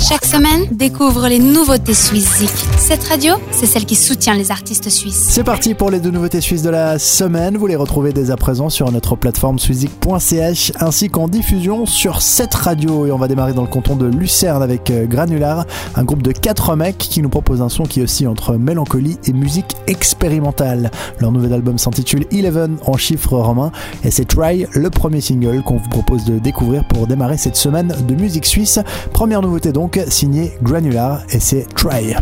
Chaque semaine, découvre les nouveautés suisses Cette radio, c'est celle qui soutient les artistes suisses. C'est parti pour les deux nouveautés suisses de la semaine. Vous les retrouvez dès à présent sur notre plateforme suizik.ch ainsi qu'en diffusion sur cette radio. Et on va démarrer dans le canton de Lucerne avec euh, Granular, un groupe de quatre mecs qui nous propose un son qui aussi entre mélancolie et musique expérimentale. Leur nouvel album s'intitule Eleven en chiffres romains et c'est Try, le premier single qu'on vous propose de découvrir pour démarrer cette semaine de musique suisse. Première nouveauté donc, signé Granular et c'est Try.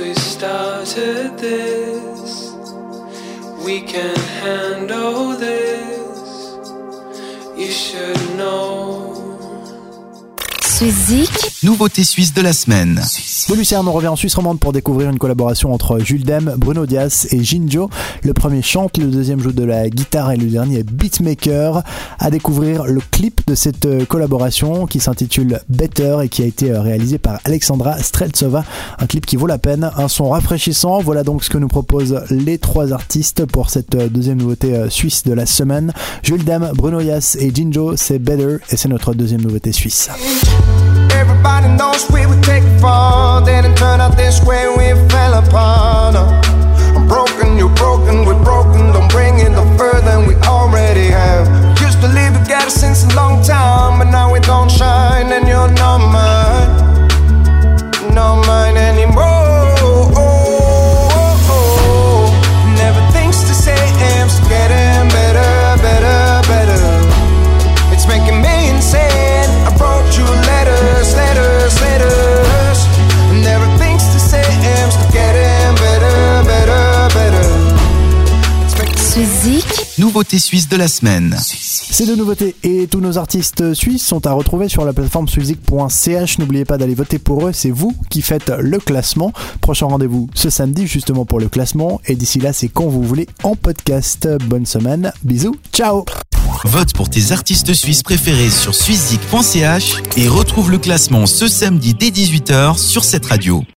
we started this. We can handle this. Nouveauté suisse de la semaine. De Lucerne, on revient en Suisse romande pour découvrir une collaboration entre Jules Dem, Bruno Dias et Jinjo. Le premier chante, le deuxième joue de la guitare et le dernier est beatmaker. À découvrir le clip de cette euh, collaboration qui s'intitule Better et qui a été euh, réalisé par Alexandra Streltsova. Un clip qui vaut la peine, un son rafraîchissant. Voilà donc ce que nous proposent les trois artistes pour cette euh, deuxième nouveauté suisse de la semaine. Jules Dem, Bruno Dias et Jinjo, c'est Better et c'est notre deuxième nouveauté suisse. Everybody knows we take a fall. Didn't turn out this way, Nouveauté suisse de la semaine. Ces deux nouveautés et tous nos artistes suisses sont à retrouver sur la plateforme suizik.ch. N'oubliez pas d'aller voter pour eux, c'est vous qui faites le classement. Prochain rendez-vous ce samedi justement pour le classement. Et d'ici là, c'est quand vous voulez en podcast. Bonne semaine, bisous, ciao Vote pour tes artistes suisses préférés sur suizik.ch et retrouve le classement ce samedi dès 18h sur cette radio.